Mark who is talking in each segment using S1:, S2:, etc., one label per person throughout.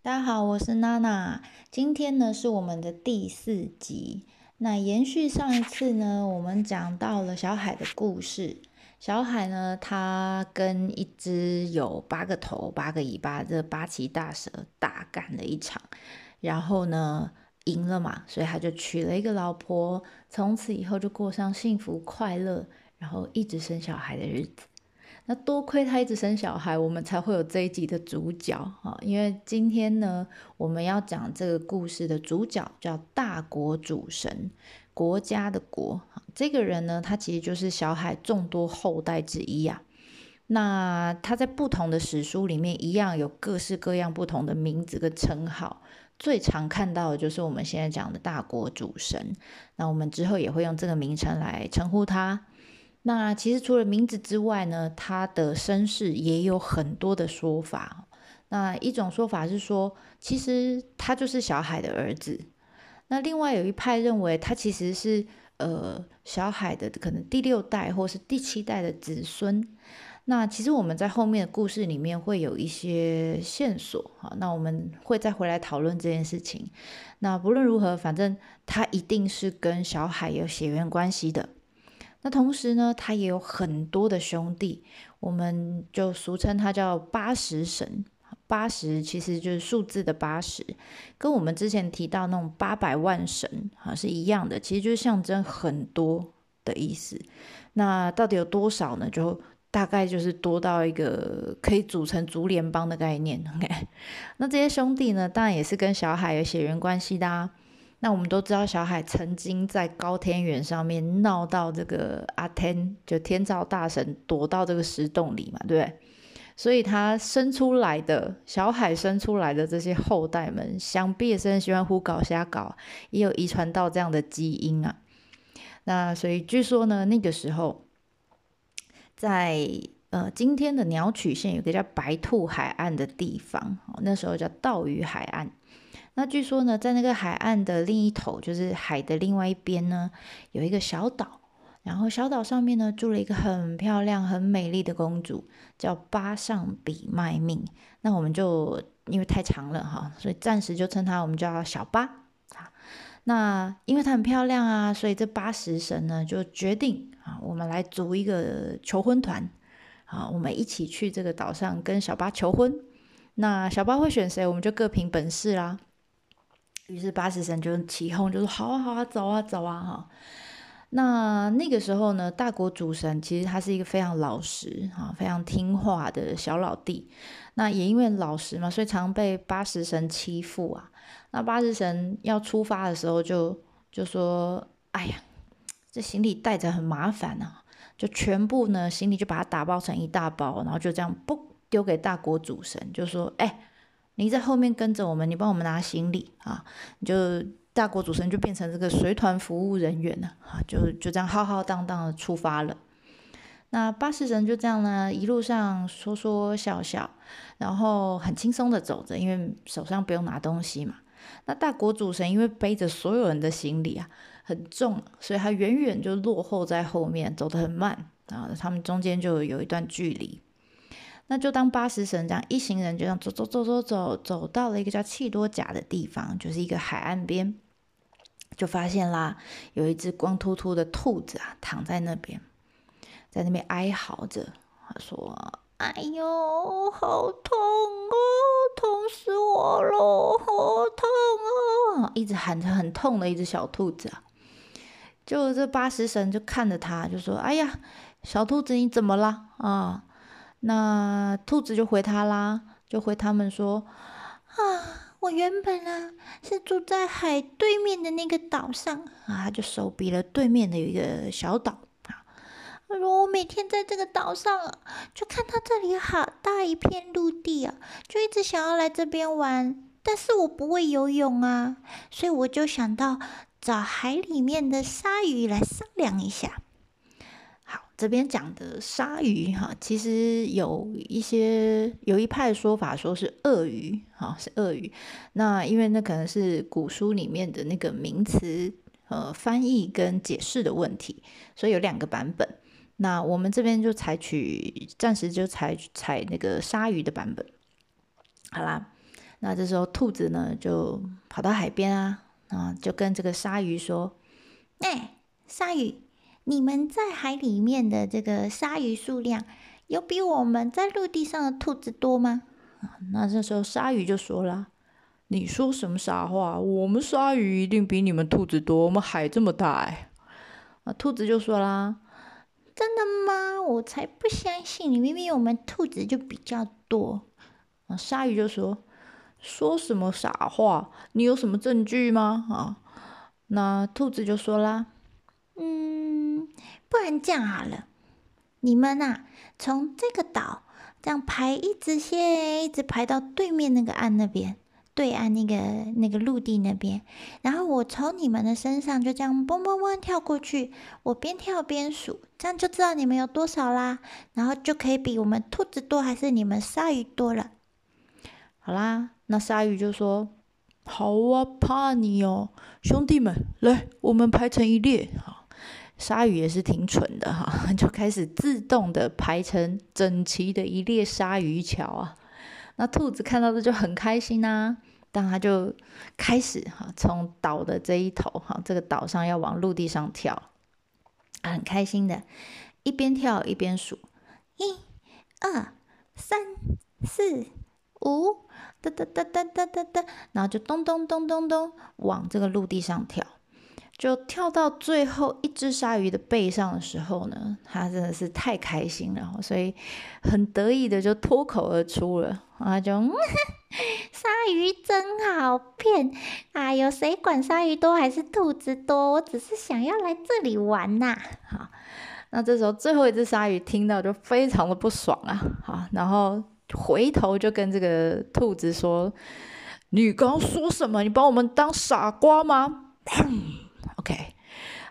S1: 大家好，我是娜娜。今天呢是我们的第四集。那延续上一次呢，我们讲到了小海的故事。小海呢，他跟一只有八个头、八个尾巴的八岐大蛇大干了一场，然后呢赢了嘛，所以他就娶了一个老婆，从此以后就过上幸福快乐，然后一直生小孩的日子。那多亏他一直生小孩，我们才会有这一集的主角啊！因为今天呢，我们要讲这个故事的主角叫大国主神，国家的国。这个人呢，他其实就是小海众多后代之一啊。那他在不同的史书里面，一样有各式各样不同的名字跟称号。最常看到的就是我们现在讲的大国主神。那我们之后也会用这个名称来称呼他。那其实除了名字之外呢，他的身世也有很多的说法。那一种说法是说，其实他就是小海的儿子。那另外有一派认为，他其实是呃小海的可能第六代或是第七代的子孙。那其实我们在后面的故事里面会有一些线索哈，那我们会再回来讨论这件事情。那不论如何，反正他一定是跟小海有血缘关系的。那同时呢，他也有很多的兄弟，我们就俗称他叫八十神。八十其实就是数字的八十，跟我们之前提到那种八百万神啊是一样的，其实就是象征很多的意思。那到底有多少呢？就大概就是多到一个可以组成族联邦的概念。OK，那这些兄弟呢，当然也是跟小海有血缘关系的啊。那我们都知道，小海曾经在高天原上面闹到这个阿天，就天照大神躲到这个石洞里嘛，对不对？所以他生出来的小海生出来的这些后代们，想必也是很喜欢胡搞瞎搞，也有遗传到这样的基因啊。那所以据说呢，那个时候在呃今天的鸟取县有个叫白兔海岸的地方，那时候叫道鱼海岸。那据说呢，在那个海岸的另一头，就是海的另外一边呢，有一个小岛。然后小岛上面呢，住了一个很漂亮、很美丽的公主，叫巴上比麦命。那我们就因为太长了哈，所以暂时就称她我们叫小巴啊。那因为她很漂亮啊，所以这八十神呢就决定啊，我们来组一个求婚团啊，我们一起去这个岛上跟小巴求婚。那小巴会选谁，我们就各凭本事啦。于是八十神就起哄，就说：“好啊，好啊，走啊，走啊！”哈，那那个时候呢，大国主神其实他是一个非常老实啊、非常听话的小老弟。那也因为老实嘛，所以常被八十神欺负啊。那八十神要出发的时候，就就说：“哎呀，这行李带着很麻烦啊！”就全部呢行李就把它打包成一大包，然后就这样不丢给大国主神，就说：“哎。”你在后面跟着我们，你帮我们拿行李啊！你就大国主神就变成这个随团服务人员了啊！就就这样浩浩荡荡的出发了。那八十神就这样呢，一路上说说笑笑，然后很轻松的走着，因为手上不用拿东西嘛。那大国主神因为背着所有人的行李啊，很重，所以他远远就落后在后面，走得很慢啊。他们中间就有一段距离。那就当八十神这样一行人就这样走走走走走走到了一个叫气多甲的地方，就是一个海岸边，就发现啦，有一只光秃秃的兔子啊躺在那边，在那边哀嚎着，他说：“哎呦，好痛哦，痛死我了，好痛哦！”一直喊着很痛的一只小兔子啊，就这八十神就看着他，就说：“哎呀，小兔子你怎么了啊？”那兔子就回他啦，就回他们说：“啊，我原本啊是住在海对面的那个岛上啊，就手比了对面的一个小岛啊。他说我每天在这个岛上啊，就看到这里好大一片陆地啊，就一直想要来这边玩，但是我不会游泳啊，所以我就想到找海里面的鲨鱼来商量一下。”这边讲的鲨鱼哈，其实有一些有一派说法说是鳄鱼哈，是鳄鱼。那因为那可能是古书里面的那个名词呃翻译跟解释的问题，所以有两个版本。那我们这边就采取暂时就采采那个鲨鱼的版本。好啦，那这时候兔子呢就跑到海边啊，啊，就跟这个鲨鱼说：“
S2: 哎，鲨鱼，你们在海里面的这个鲨鱼数量有比我们在陆地上的兔子多吗？”
S1: 啊，那这时候鲨鱼就说了：“你说什么傻话？我们鲨鱼一定比你们兔子多，我们海这么大。”哎，啊，兔子就说啦：“
S2: 真的吗？我才不相信！你明明我们兔子就比较多。”
S1: 啊，鲨鱼就说。说什么傻话？你有什么证据吗？啊，那兔子就说啦：“
S2: 嗯，不然这样好了，你们呐，从这个岛这样排一直线，一直排到对面那个岸那边，对岸那个那个陆地那边，然后我从你们的身上就这样蹦蹦蹦跳过去，我边跳边数，这样就知道你们有多少啦，然后就可以比我们兔子多还是你们鲨鱼多了。
S1: 好啦。”那鲨鱼就说：“好啊，怕你哦，兄弟们，来，我们排成一列。”，鲨鱼也是挺蠢的哈，就开始自动的排成整齐的一列鲨鱼桥啊。那兔子看到的就很开心呐，但它就开始哈，从岛的这一头哈，这个岛上要往陆地上跳，很开心的，一边跳一边数：
S2: 一、二、三、四、五。哒哒哒哒哒哒哒，
S1: 然后就咚咚咚咚咚往这个陆地上跳，就跳到最后一只鲨鱼的背上的时候呢，他真的是太开心了，所以很得意的就脱口而出了，啊，就
S2: 鲨鱼真好骗，哎呦，谁管鲨鱼多还是兔子多？我只是想要来这里玩呐。
S1: 好，那这时候最后一只鲨鱼听到就非常的不爽啊，好，然后。回头就跟这个兔子说：“你刚刚说什么？你把我们当傻瓜吗 ？”OK，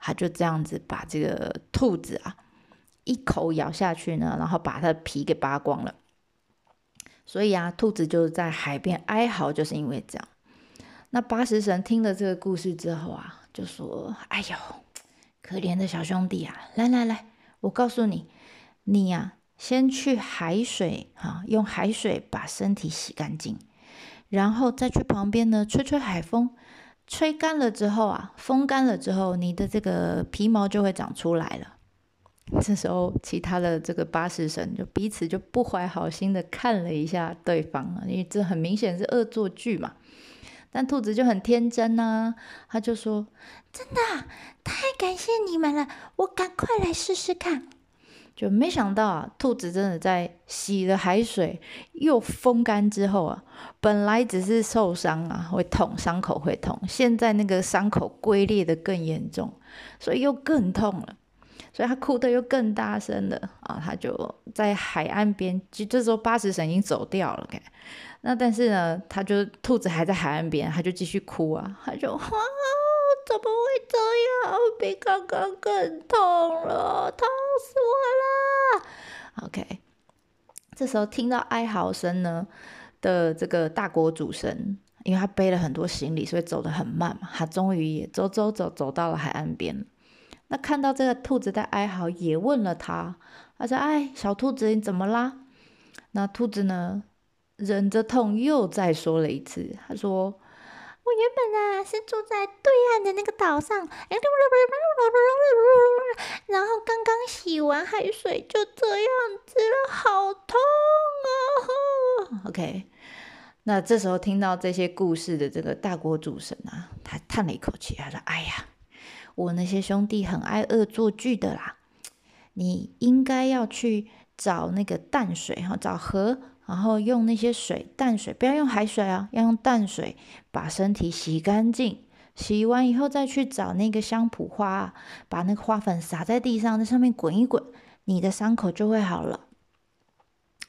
S1: 他就这样子把这个兔子啊一口咬下去呢，然后把它的皮给扒光了。所以啊，兔子就在海边哀嚎，就是因为这样。那八十神听了这个故事之后啊，就说：“哎呦，可怜的小兄弟啊！来来来，我告诉你，你呀。”先去海水啊，用海水把身体洗干净，然后再去旁边呢吹吹海风，吹干了之后啊，风干了之后，你的这个皮毛就会长出来了。这时候，其他的这个巴士神就彼此就不怀好心的看了一下对方，因为这很明显是恶作剧嘛。但兔子就很天真呐，他就说：“
S2: 真的，太感谢你们了，我赶快来试试看。”
S1: 就没想到啊，兔子真的在洗了海水又风干之后啊，本来只是受伤啊，会痛，伤口会痛，现在那个伤口龟裂的更严重，所以又更痛了，所以他哭的又更大声了啊！他就在海岸边，就这时候八十神已经走掉了，那但是呢，他就兔子还在海岸边，他就继续哭啊，他就啊。怎么会这样？比刚刚更痛了，痛死我了！OK，这时候听到哀嚎声呢的这个大国主神，因为他背了很多行李，所以走得很慢嘛。他终于也走走走走到了海岸边。那看到这个兔子在哀嚎，也问了他，他说：“哎，小兔子，你怎么啦？”那兔子呢，忍着痛又再说了一次，他说。
S2: 原本啊是住在对岸的那个岛上，然后刚刚洗完海水就这样子了，好痛
S1: 啊！OK，那这时候听到这些故事的这个大国主神啊，他叹了一口气，他说：“哎呀，我那些兄弟很爱恶作剧的啦，你应该要去找那个淡水哈，找河。”然后用那些水，淡水，不要用海水啊，要用淡水把身体洗干净。洗完以后再去找那个香蒲花，把那个花粉撒在地上，在上面滚一滚，你的伤口就会好了。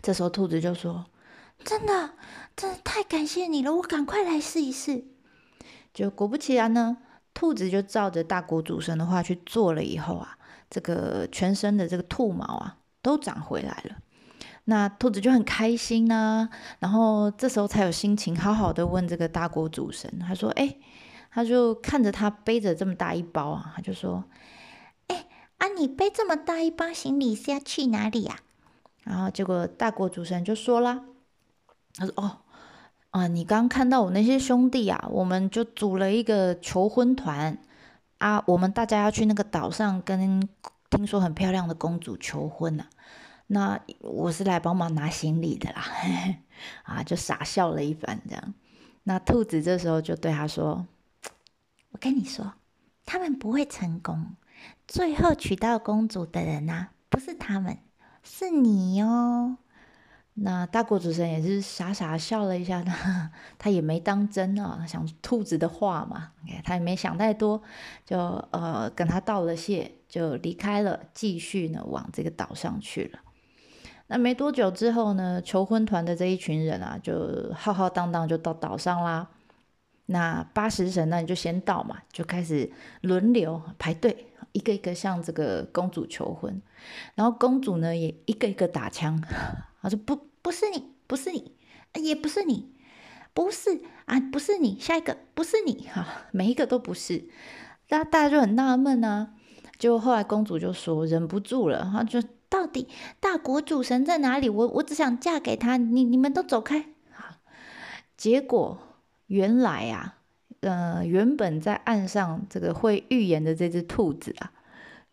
S1: 这时候兔子就说：“
S2: 真的，真的太感谢你了，我赶快来试一试。”
S1: 就果不其然呢，兔子就照着大国主神的话去做了以后啊，这个全身的这个兔毛啊都长回来了。那兔子就很开心呐，然后这时候才有心情好好的问这个大国主神，他说：“哎，他就看着他背着这么大一包啊，他就说：，
S2: 哎，啊，你背这么大一包行李是要去哪里呀？”
S1: 然后结果大国主神就说啦：“他说：，哦，啊，你刚看到我那些兄弟啊，我们就组了一个求婚团啊，我们大家要去那个岛上跟听说很漂亮的公主求婚呢。那我是来帮忙拿行李的啦，啊，就傻笑了一番这样。那兔子这时候就对他说：“
S2: 我跟你说，他们不会成功，最后娶到公主的人呐，不是他们，是你哟。”
S1: 那大国主神也是傻傻笑了一下，他他也没当真啊，想兔子的话嘛，他也没想太多，就呃跟他道了谢，就离开了，继续呢往这个岛上去了。那没多久之后呢，求婚团的这一群人啊，就浩浩荡荡就到岛上啦。那八十神那你，就先到嘛，就开始轮流排队，一个一个向这个公主求婚。然后公主呢，也一个一个打枪，她说不。不是你，不是你，也不是你，不是啊，不是你，下一个不是你，哈，每一个都不是，那大家就很纳闷啊。就后来公主就说忍不住了，她就到底大国主神在哪里？我我只想嫁给他，你你们都走开。结果原来啊，呃，原本在岸上这个会预言的这只兔子啊。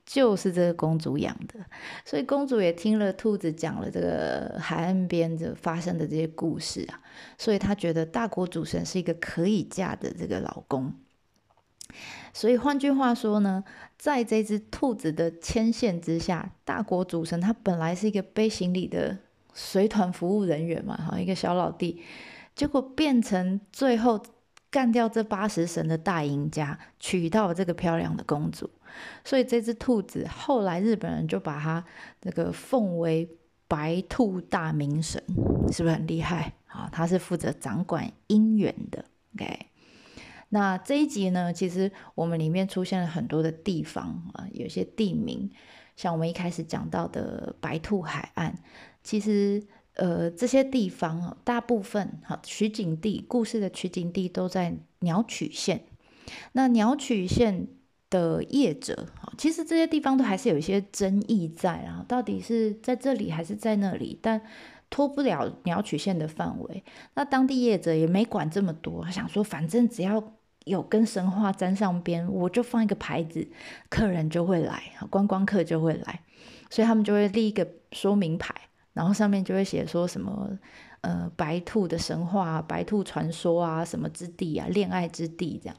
S1: 就是这个公主养的，所以公主也听了兔子讲了这个海岸边的发生的这些故事啊，所以她觉得大国主神是一个可以嫁的这个老公。所以换句话说呢，在这只兔子的牵线之下，大国主神他本来是一个背行李的随团服务人员嘛，哈，一个小老弟，结果变成最后干掉这八十神的大赢家，娶到了这个漂亮的公主。所以这只兔子后来日本人就把它这个奉为白兔大明神，是不是很厉害啊？他是负责掌管姻缘的。OK，那这一集呢，其实我们里面出现了很多的地方啊，有些地名，像我们一开始讲到的白兔海岸，其实呃这些地方大部分哈取景地故事的取景地都在鸟取县，那鸟取县。的业者，其实这些地方都还是有一些争议在啊，到底是在这里还是在那里？但脱不了鸟取县的范围。那当地业者也没管这么多，想说反正只要有跟神话沾上边，我就放一个牌子，客人就会来，观光客就会来，所以他们就会立一个说明牌，然后上面就会写说什么呃白兔的神话、白兔传说啊，什么之地啊，恋爱之地这样。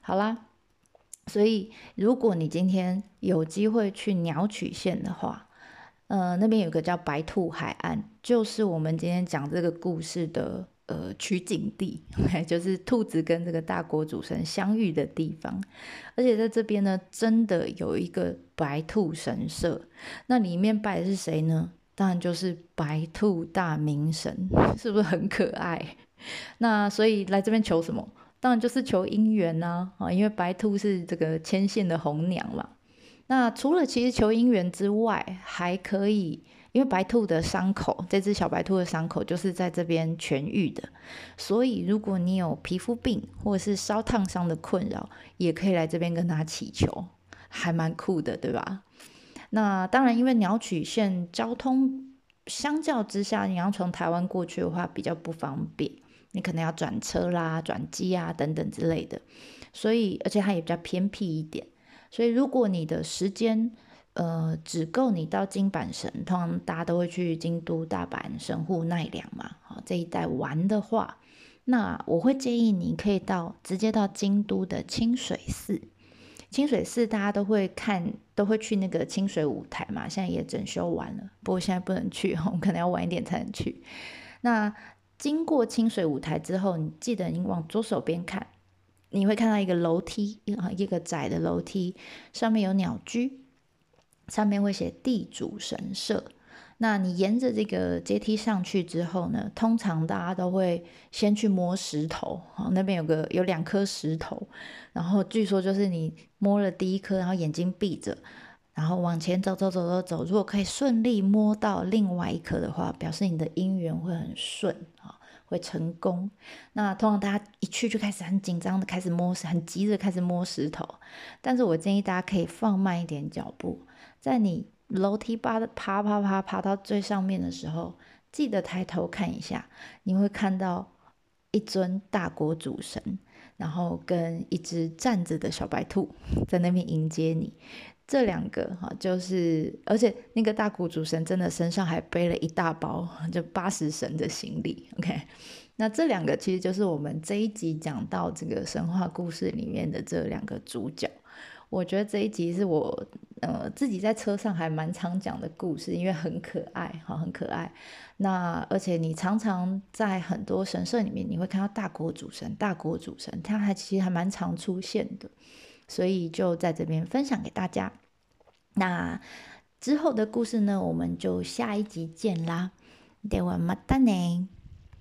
S1: 好啦。所以，如果你今天有机会去鸟取县的话，呃，那边有个叫白兔海岸，就是我们今天讲这个故事的呃取景地，就是兔子跟这个大国主神相遇的地方。而且在这边呢，真的有一个白兔神社，那里面拜的是谁呢？当然就是白兔大明神，是不是很可爱？那所以来这边求什么？当然就是求姻缘呐，啊，因为白兔是这个牵线的红娘嘛。那除了其实求姻缘之外，还可以，因为白兔的伤口，这只小白兔的伤口就是在这边痊愈的。所以如果你有皮肤病或者是烧烫伤的困扰，也可以来这边跟他祈求，还蛮酷的，对吧？那当然，因为鸟取县交通相较之下，你要从台湾过去的话比较不方便。你可能要转车啦、转机啊等等之类的，所以而且它也比较偏僻一点，所以如果你的时间呃只够你到金板神，通常大家都会去京都、大阪、神户、奈良嘛，好这一带玩的话，那我会建议你可以到直接到京都的清水寺。清水寺大家都会看，都会去那个清水舞台嘛，现在也整修完了，不过现在不能去，我们可能要晚一点才能去。那经过清水舞台之后，你记得你往左手边看，你会看到一个楼梯，一一个窄的楼梯，上面有鸟居，上面会写地主神社。那你沿着这个阶梯上去之后呢，通常大家都会先去摸石头，啊，那边有个有两颗石头，然后据说就是你摸了第一颗，然后眼睛闭着。然后往前走走走走走，如果可以顺利摸到另外一颗的话，表示你的姻缘会很顺啊，会成功。那通常大家一去就开始很紧张的开始摸，很急着开始摸石头。但是我建议大家可以放慢一点脚步，在你楼梯爬爬爬爬爬到最上面的时候，记得抬头看一下，你会看到一尊大国主神，然后跟一只站着的小白兔 在那边迎接你。这两个哈，就是而且那个大国主神真的身上还背了一大包，就八十神的行李。OK，那这两个其实就是我们这一集讲到这个神话故事里面的这两个主角。我觉得这一集是我呃自己在车上还蛮常讲的故事，因为很可爱，哈，很可爱。那而且你常常在很多神社里面，你会看到大国主神、大国主神，它还其实还蛮常出现的，所以就在这边分享给大家。那之后的故事呢，我们就下一集见啦，ではまたね。